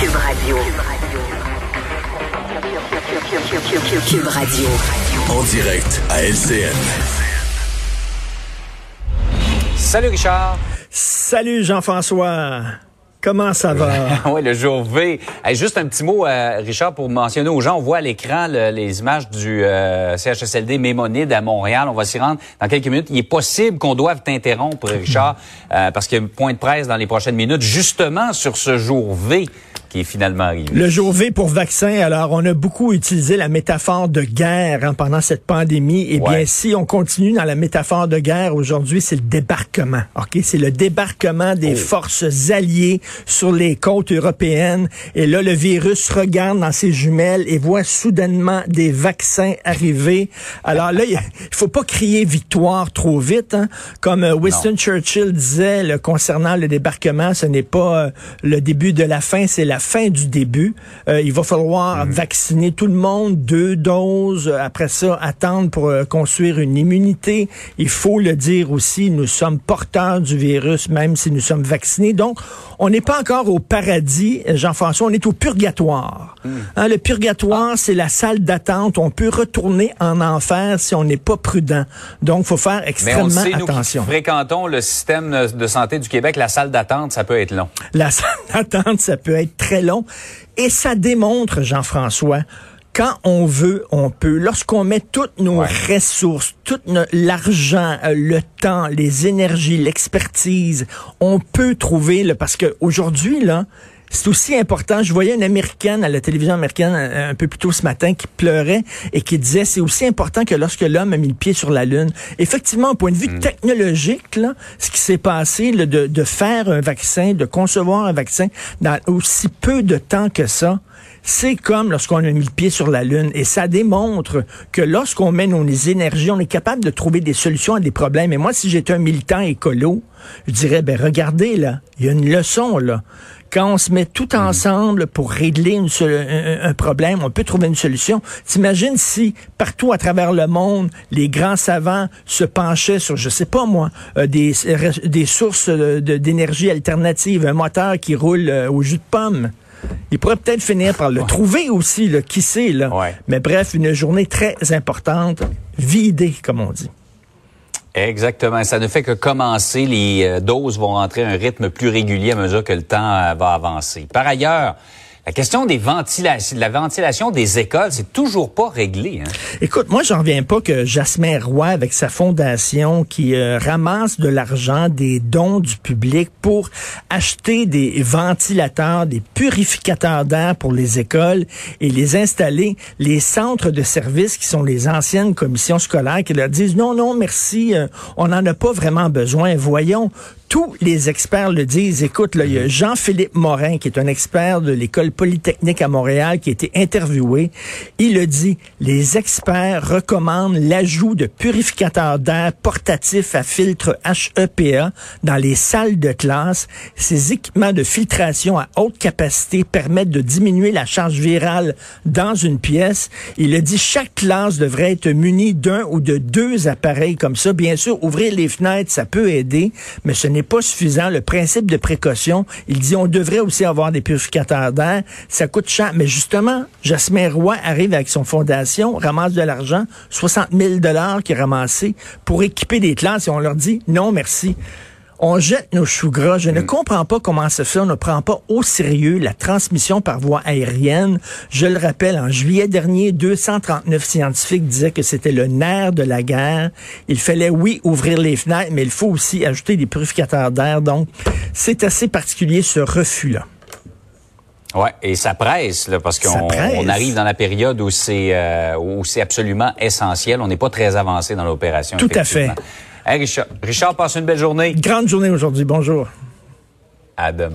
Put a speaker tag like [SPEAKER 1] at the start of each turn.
[SPEAKER 1] Cube Radio. Cube Radio.
[SPEAKER 2] En direct à LCN.
[SPEAKER 3] Salut Richard.
[SPEAKER 4] Salut Jean-François. Comment ça va?
[SPEAKER 3] oui, le jour V. Hey, juste un petit mot, euh, Richard, pour mentionner aux gens. On voit à l'écran le- les images du euh, CHSLD Mémonide à Montréal. On va s'y rendre dans quelques minutes. Il est possible qu'on doive t'interrompre, Richard, euh, parce qu'il y a un point de presse dans les prochaines minutes, justement sur ce jour V qui est finalement arrivé.
[SPEAKER 4] Le jour V pour vaccin, alors on a beaucoup utilisé la métaphore de guerre hein, pendant cette pandémie. Eh bien, si on continue dans la métaphore de guerre aujourd'hui, c'est le débarquement. Ok, c'est le débarquement des forces alliées sur les côtes européennes. Et là, le virus regarde dans ses jumelles et voit soudainement des vaccins arriver. Alors là, il faut pas crier victoire trop vite, hein. comme euh, Winston Churchill disait le- concernant le débarquement, ce n'est pas euh, le début de la fin, c'est la fin du début. Euh, il va falloir vacciner tout le monde, deux doses. Euh, Après ça, attendre pour euh, construire une immunité. Il faut le dire aussi, nous sommes porteurs du virus, même si nous sommes vaccinés. Donc, on n'est pas encore au paradis, Jean-François, on est au purgatoire. Hein, le purgatoire, c'est la salle d'attente. On peut retourner en enfer si on n'est pas prudent. Donc, faut faire
[SPEAKER 3] Mais on
[SPEAKER 4] extrêmement
[SPEAKER 3] nous qui
[SPEAKER 4] attention.
[SPEAKER 3] fréquentons le système de santé du Québec, la salle d'attente, ça peut être long.
[SPEAKER 4] La salle d'attente, ça peut être très long. Et ça démontre, Jean-François, quand on veut, on peut. Lorsqu'on met toutes nos
[SPEAKER 3] Ouais.
[SPEAKER 4] ressources, tout l'argent, euh, le temps, les énergies, l'expertise, on peut trouver, là, parce qu'aujourd'hui, là, c'est aussi important. Je voyais une américaine à la télévision américaine euh, un peu plus tôt ce matin qui pleurait et qui disait c'est aussi important que lorsque l'homme a mis le pied sur la Lune. Effectivement, au point de vue technologique, là, ce qui s'est passé, là, de, de faire un vaccin, de concevoir un vaccin dans aussi peu de temps que ça, c'est comme lorsqu'on a mis le pied sur la Lune. Et ça démontre que lorsqu'on met nos énergies, on est capable de trouver des solutions à des problèmes. Et moi, si j'étais un militant écolo, je dirais, ben regardez là, il y a une leçon là. Quand on se met tout ensemble pour régler une un, un problème, on peut trouver une solution. T'imagines si partout à travers le monde, les grands savants se penchaient sur, je sais pas moi, euh, des, des sources euh, de- d'énergie alternative, un moteur qui roule euh, au jus de pomme. Il pourrait peut-être finir par le trouver aussi, là, qui sait, là.
[SPEAKER 3] Ouais.
[SPEAKER 4] Mais bref, une journée très importante, vidée, comme on dit.
[SPEAKER 3] Exactement. Ça ne fait que commencer. Les euh, doses vont rentrer à un rythme plus régulier à mesure que le temps euh, va avancer. Par ailleurs, la question des ventilations, de la ventilation des écoles, c'est toujours pas réglé. Hein?
[SPEAKER 4] Écoute, moi, j'en reviens pas que Jasmin Roy, avec sa fondation, qui euh, ramasse de l'argent, des dons du public pour acheter des ventilateurs, des purificateurs d'air pour les écoles et les installer. Les centres de services, qui sont les anciennes commissions scolaires, qui leur disent non, non, merci, euh, on n'en a pas vraiment besoin. Voyons, tous les experts le disent. Écoute, là, il y a Jean-Philippe Morin, qui est un expert de l'École polytechnique à Montréal, qui a été interviewé. Il le dit, les experts recommandent l'ajout de purificateurs d'air portatifs à filtre HEPA dans les salles de classe. Ces équipements de filtration à haute capacité permettent de diminuer la charge virale dans une pièce. Il a dit, chaque classe devrait être munie d'un ou de deux appareils comme ça. Bien sûr, ouvrir les fenêtres, ça peut aider, mais ce n'est pas suffisant. Le principe de précaution, il dit on devrait aussi avoir des purificateurs d'air. Ça coûte cher. Mais justement, Jasmin Roy arrive avec son fondation, ramasse de l'argent, 60 000 dollars qui est ramassé pour équiper des classes et on leur dit non merci. On jette nos choux gras. Je ne comprends pas comment ça se fait. On ne prend pas au sérieux la transmission par voie aérienne. Je le rappelle, en juillet dernier, 239 scientifiques disaient que c'était le nerf de la guerre. Il fallait, oui, ouvrir les fenêtres, mais il faut aussi ajouter des purificateurs d'air. Donc, c'est assez particulier ce refus-là.
[SPEAKER 3] Ouais, et ça presse là, parce qu'on on arrive dans la période où c'est euh, où c'est absolument essentiel. On n'est pas très avancé dans l'opération.
[SPEAKER 4] Tout à
[SPEAKER 3] effectivement. Hey, Richard, Richard, passe une belle journée.
[SPEAKER 4] Grande journée aujourd'hui. Bonjour.
[SPEAKER 3] À demain.